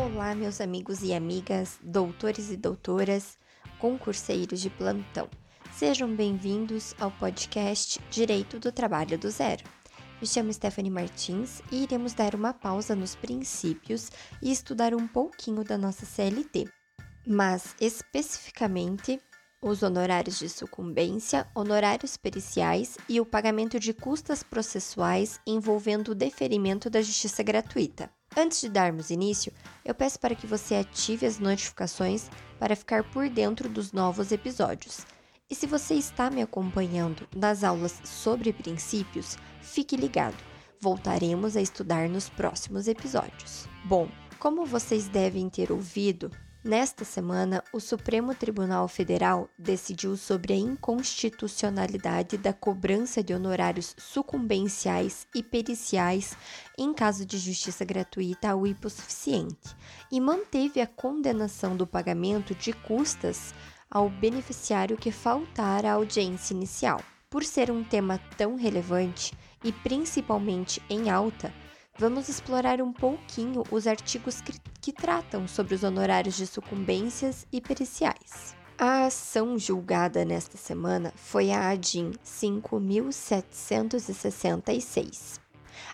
Olá, meus amigos e amigas, doutores e doutoras, concurseiros de plantão. Sejam bem-vindos ao podcast Direito do Trabalho do Zero. Me chamo Stephanie Martins e iremos dar uma pausa nos princípios e estudar um pouquinho da nossa CLT, mas especificamente os honorários de sucumbência, honorários periciais e o pagamento de custas processuais envolvendo o deferimento da justiça gratuita. Antes de darmos início, eu peço para que você ative as notificações para ficar por dentro dos novos episódios. E se você está me acompanhando nas aulas sobre princípios, fique ligado. Voltaremos a estudar nos próximos episódios. Bom, como vocês devem ter ouvido, Nesta semana, o Supremo Tribunal Federal decidiu sobre a inconstitucionalidade da cobrança de honorários sucumbenciais e periciais em caso de justiça gratuita ao hipossuficiente e manteve a condenação do pagamento de custas ao beneficiário que faltar à audiência inicial. Por ser um tema tão relevante e principalmente em alta, vamos explorar um pouquinho os artigos que, que tratam sobre os honorários de sucumbências e periciais. A ação julgada nesta semana foi a ADIM 5766.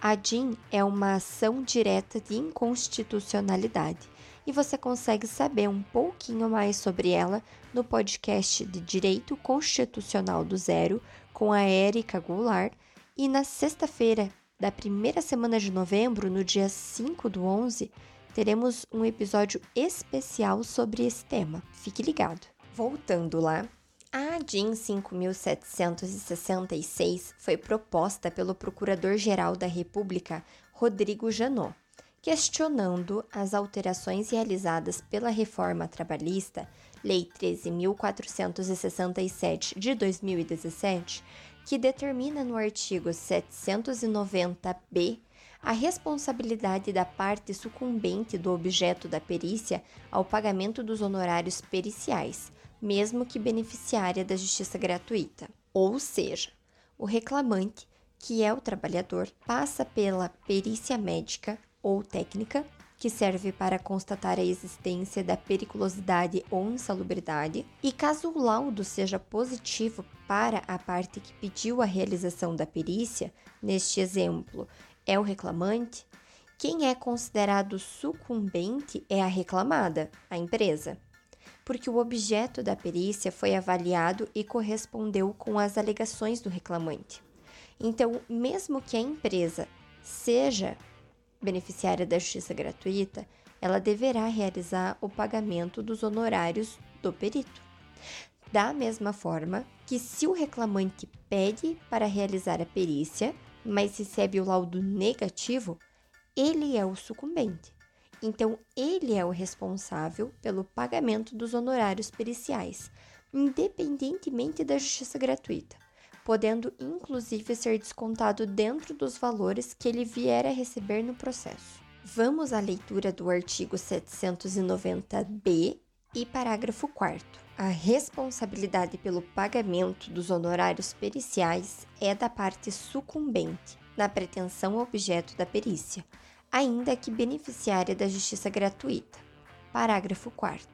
A ADIM é uma ação direta de inconstitucionalidade e você consegue saber um pouquinho mais sobre ela no podcast de Direito Constitucional do Zero com a Érica Goulart e na sexta-feira, da primeira semana de novembro, no dia 5 do 11, teremos um episódio especial sobre esse tema. Fique ligado. Voltando lá, a DIN 5766 foi proposta pelo Procurador-Geral da República, Rodrigo Janot, questionando as alterações realizadas pela reforma trabalhista, Lei 13.467 de 2017, que determina no artigo 790b a responsabilidade da parte sucumbente do objeto da perícia ao pagamento dos honorários periciais, mesmo que beneficiária da justiça gratuita. Ou seja, o reclamante, que é o trabalhador, passa pela perícia médica ou técnica que serve para constatar a existência da periculosidade ou insalubridade, e caso o laudo seja positivo para a parte que pediu a realização da perícia, neste exemplo é o reclamante, quem é considerado sucumbente é a reclamada, a empresa, porque o objeto da perícia foi avaliado e correspondeu com as alegações do reclamante. Então, mesmo que a empresa seja beneficiária da justiça gratuita, ela deverá realizar o pagamento dos honorários do perito. Da mesma forma que, se o reclamante pede para realizar a perícia, mas recebe o laudo negativo, ele é o sucumbente. Então, ele é o responsável pelo pagamento dos honorários periciais, independentemente da justiça gratuita podendo inclusive ser descontado dentro dos valores que ele vier a receber no processo. Vamos à leitura do artigo 790b e parágrafo 4. A responsabilidade pelo pagamento dos honorários periciais é da parte sucumbente, na pretensão objeto da perícia, ainda que beneficiária da justiça gratuita. Parágrafo 4.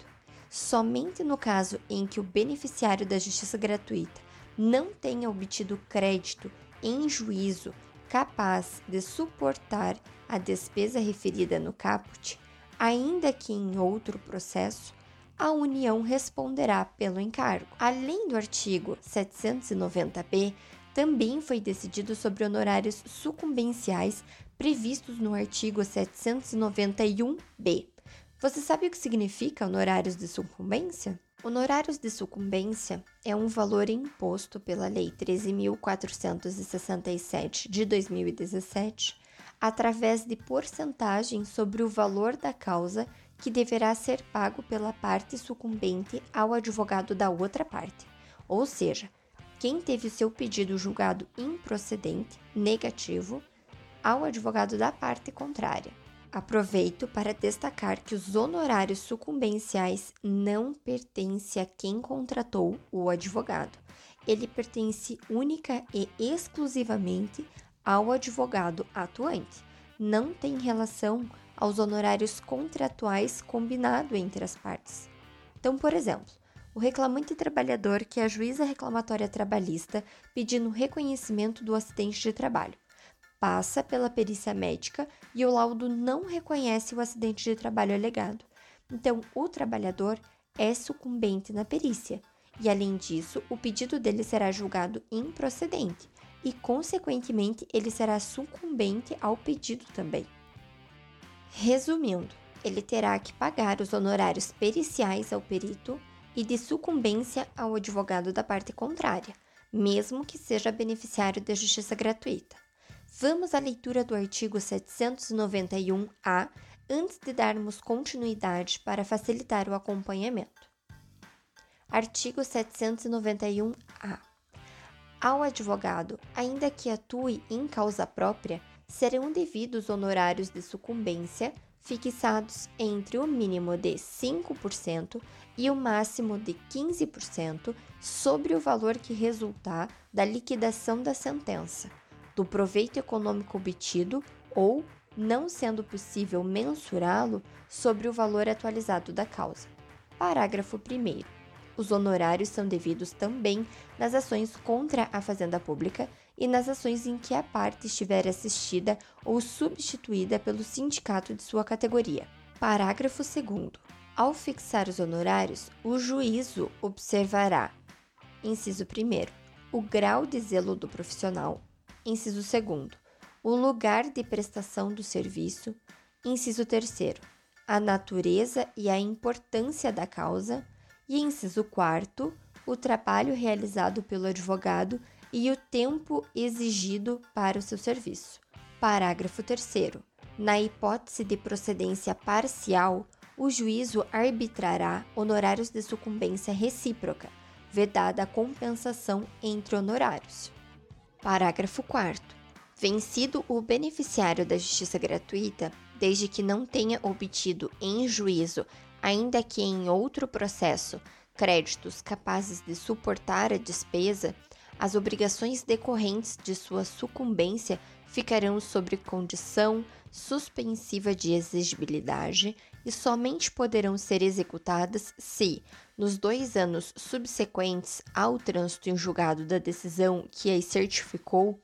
Somente no caso em que o beneficiário da justiça gratuita não tenha obtido crédito em juízo capaz de suportar a despesa referida no caput, ainda que em outro processo, a União responderá pelo encargo. Além do artigo 790b, também foi decidido sobre honorários sucumbenciais previstos no artigo 791b. Você sabe o que significa honorários de sucumbência? Honorários de sucumbência é um valor imposto pela Lei 13.467 de 2017 através de porcentagem sobre o valor da causa que deverá ser pago pela parte sucumbente ao advogado da outra parte, ou seja, quem teve seu pedido julgado improcedente, negativo, ao advogado da parte contrária. Aproveito para destacar que os honorários sucumbenciais não pertencem a quem contratou o advogado. Ele pertence única e exclusivamente ao advogado atuante. Não tem relação aos honorários contratuais combinado entre as partes. Então, por exemplo, o reclamante trabalhador que ajuiza a reclamatória trabalhista pedindo reconhecimento do acidente de trabalho. Passa pela perícia médica e o laudo não reconhece o acidente de trabalho alegado. Então, o trabalhador é sucumbente na perícia e, além disso, o pedido dele será julgado improcedente e, consequentemente, ele será sucumbente ao pedido também. Resumindo, ele terá que pagar os honorários periciais ao perito e de sucumbência ao advogado da parte contrária, mesmo que seja beneficiário da justiça gratuita. Vamos à leitura do artigo 791-A antes de darmos continuidade para facilitar o acompanhamento. Artigo 791-A. Ao advogado, ainda que atue em causa própria, serão devidos honorários de sucumbência fixados entre o mínimo de 5% e o máximo de 15% sobre o valor que resultar da liquidação da sentença, do proveito econômico obtido ou, não sendo possível mensurá-lo, sobre o valor atualizado da causa. Parágrafo 1. Os honorários são devidos também nas ações contra a Fazenda Pública e nas ações em que a parte estiver assistida ou substituída pelo sindicato de sua categoria. Parágrafo 2. Ao fixar os honorários, o juízo observará: inciso 1. O grau de zelo do profissional. Inciso 2. O lugar de prestação do serviço. Inciso 3. A natureza e a importância da causa. E inciso 4. O trabalho realizado pelo advogado e o tempo exigido para o seu serviço. Parágrafo 3. Na hipótese de procedência parcial, o juízo arbitrará honorários de sucumbência recíproca, vedada a compensação entre honorários. Parágrafo 4. Vencido o beneficiário da justiça gratuita, desde que não tenha obtido em juízo, ainda que em outro processo, créditos capazes de suportar a despesa, as obrigações decorrentes de sua sucumbência ficarão sob condição suspensiva de exigibilidade e somente poderão ser executadas se, nos dois anos subsequentes ao trânsito em julgado da decisão que as certificou,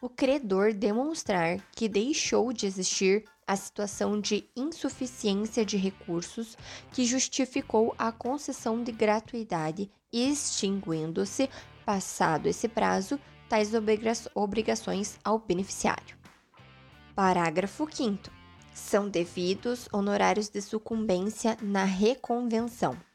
o credor demonstrar que deixou de existir a situação de insuficiência de recursos que justificou a concessão de gratuidade, extinguindo-se passado esse prazo, tais obrigações ao beneficiário. Parágrafo 5. São devidos honorários de sucumbência na reconvenção.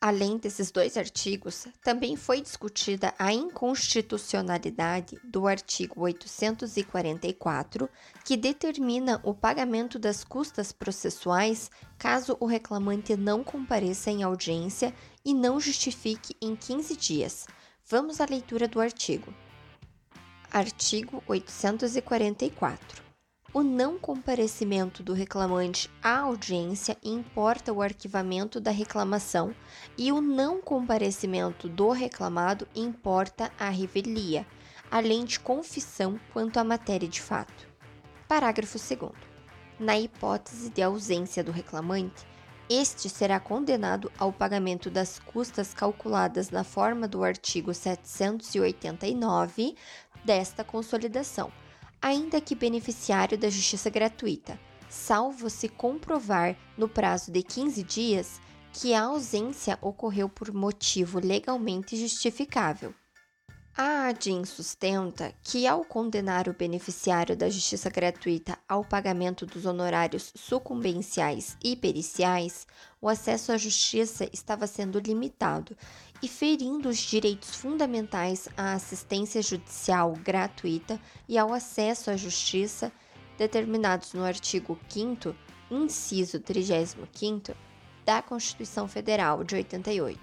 Além desses dois artigos, também foi discutida a inconstitucionalidade do artigo 844, que determina o pagamento das custas processuais caso o reclamante não compareça em audiência e não justifique em 15 dias, Vamos à leitura do artigo. Artigo 844. O não comparecimento do reclamante à audiência importa o arquivamento da reclamação e o não comparecimento do reclamado importa a revelia, além de confissão quanto à matéria de fato. Parágrafo 2. Na hipótese de ausência do reclamante, este será condenado ao pagamento das custas calculadas na forma do artigo 789 desta consolidação, ainda que beneficiário da justiça gratuita, salvo se comprovar no prazo de 15 dias que a ausência ocorreu por motivo legalmente justificável. A ADIM sustenta que, ao condenar o beneficiário da justiça gratuita ao pagamento dos honorários sucumbenciais e periciais, o acesso à justiça estava sendo limitado e ferindo os direitos fundamentais à assistência judicial gratuita e ao acesso à justiça determinados no artigo 5, inciso 35 da Constituição Federal de 88.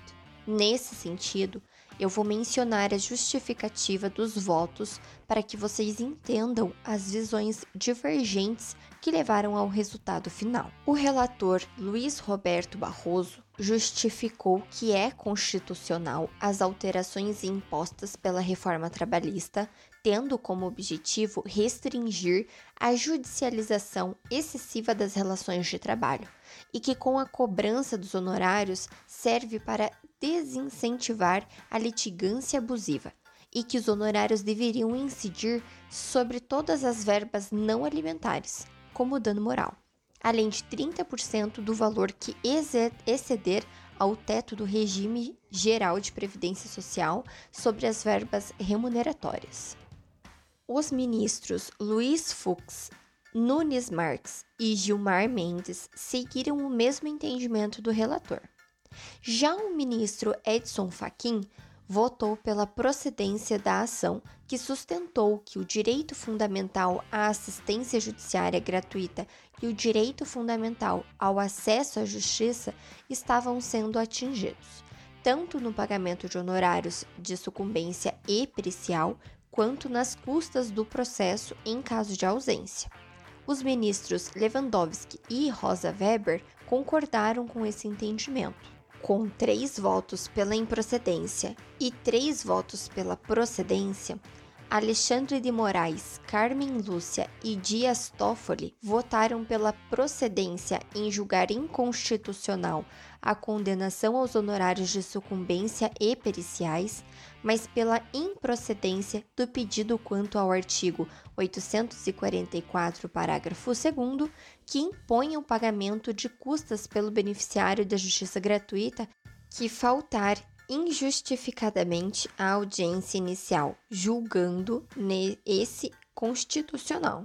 Nesse sentido, eu vou mencionar a justificativa dos votos para que vocês entendam as visões divergentes que levaram ao resultado final. O relator Luiz Roberto Barroso justificou que é constitucional as alterações impostas pela reforma trabalhista, tendo como objetivo restringir a judicialização excessiva das relações de trabalho, e que com a cobrança dos honorários serve para desincentivar a litigância abusiva e que os honorários deveriam incidir sobre todas as verbas não alimentares, como dano moral, além de 30% do valor que exceder ao teto do regime geral de previdência social sobre as verbas remuneratórias. Os ministros Luiz Fux, Nunes Marques e Gilmar Mendes seguiram o mesmo entendimento do relator. Já o ministro Edson Fachin votou pela procedência da ação, que sustentou que o direito fundamental à assistência judiciária gratuita e o direito fundamental ao acesso à justiça estavam sendo atingidos, tanto no pagamento de honorários de sucumbência e pericial, quanto nas custas do processo em caso de ausência. Os ministros Lewandowski e Rosa Weber concordaram com esse entendimento com três votos pela improcedência e três votos pela procedência, Alexandre de Moraes, Carmen Lúcia e Dias Toffoli votaram pela procedência em julgar inconstitucional a condenação aos honorários de sucumbência e periciais, mas pela improcedência do pedido quanto ao artigo 844, parágrafo 2, que impõe o pagamento de custas pelo beneficiário da justiça gratuita que faltar injustificadamente à audiência inicial, julgando esse constitucional.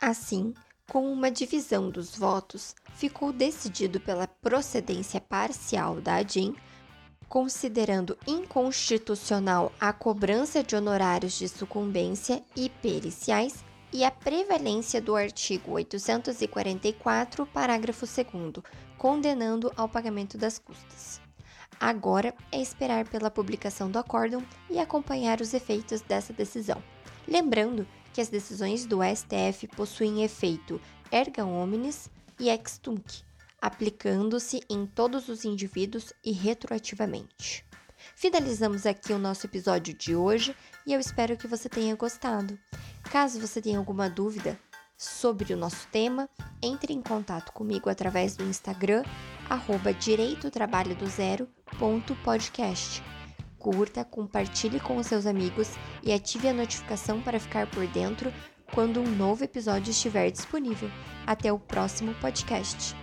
Assim, com uma divisão dos votos, ficou decidido pela procedência parcial da ADIM, considerando inconstitucional a cobrança de honorários de sucumbência e periciais e a prevalência do artigo 844, parágrafo 2, condenando ao pagamento das custas. Agora é esperar pela publicação do acórdão e acompanhar os efeitos dessa decisão. Lembrando que as decisões do STF possuem efeito erga omnes e ex tunc, aplicando-se em todos os indivíduos e retroativamente. Finalizamos aqui o nosso episódio de hoje e eu espero que você tenha gostado. Caso você tenha alguma dúvida sobre o nosso tema, entre em contato comigo através do Instagram, arroba Direito Trabalho do Zero podcast. Curta, compartilhe com os seus amigos e ative a notificação para ficar por dentro quando um novo episódio estiver disponível. Até o próximo podcast.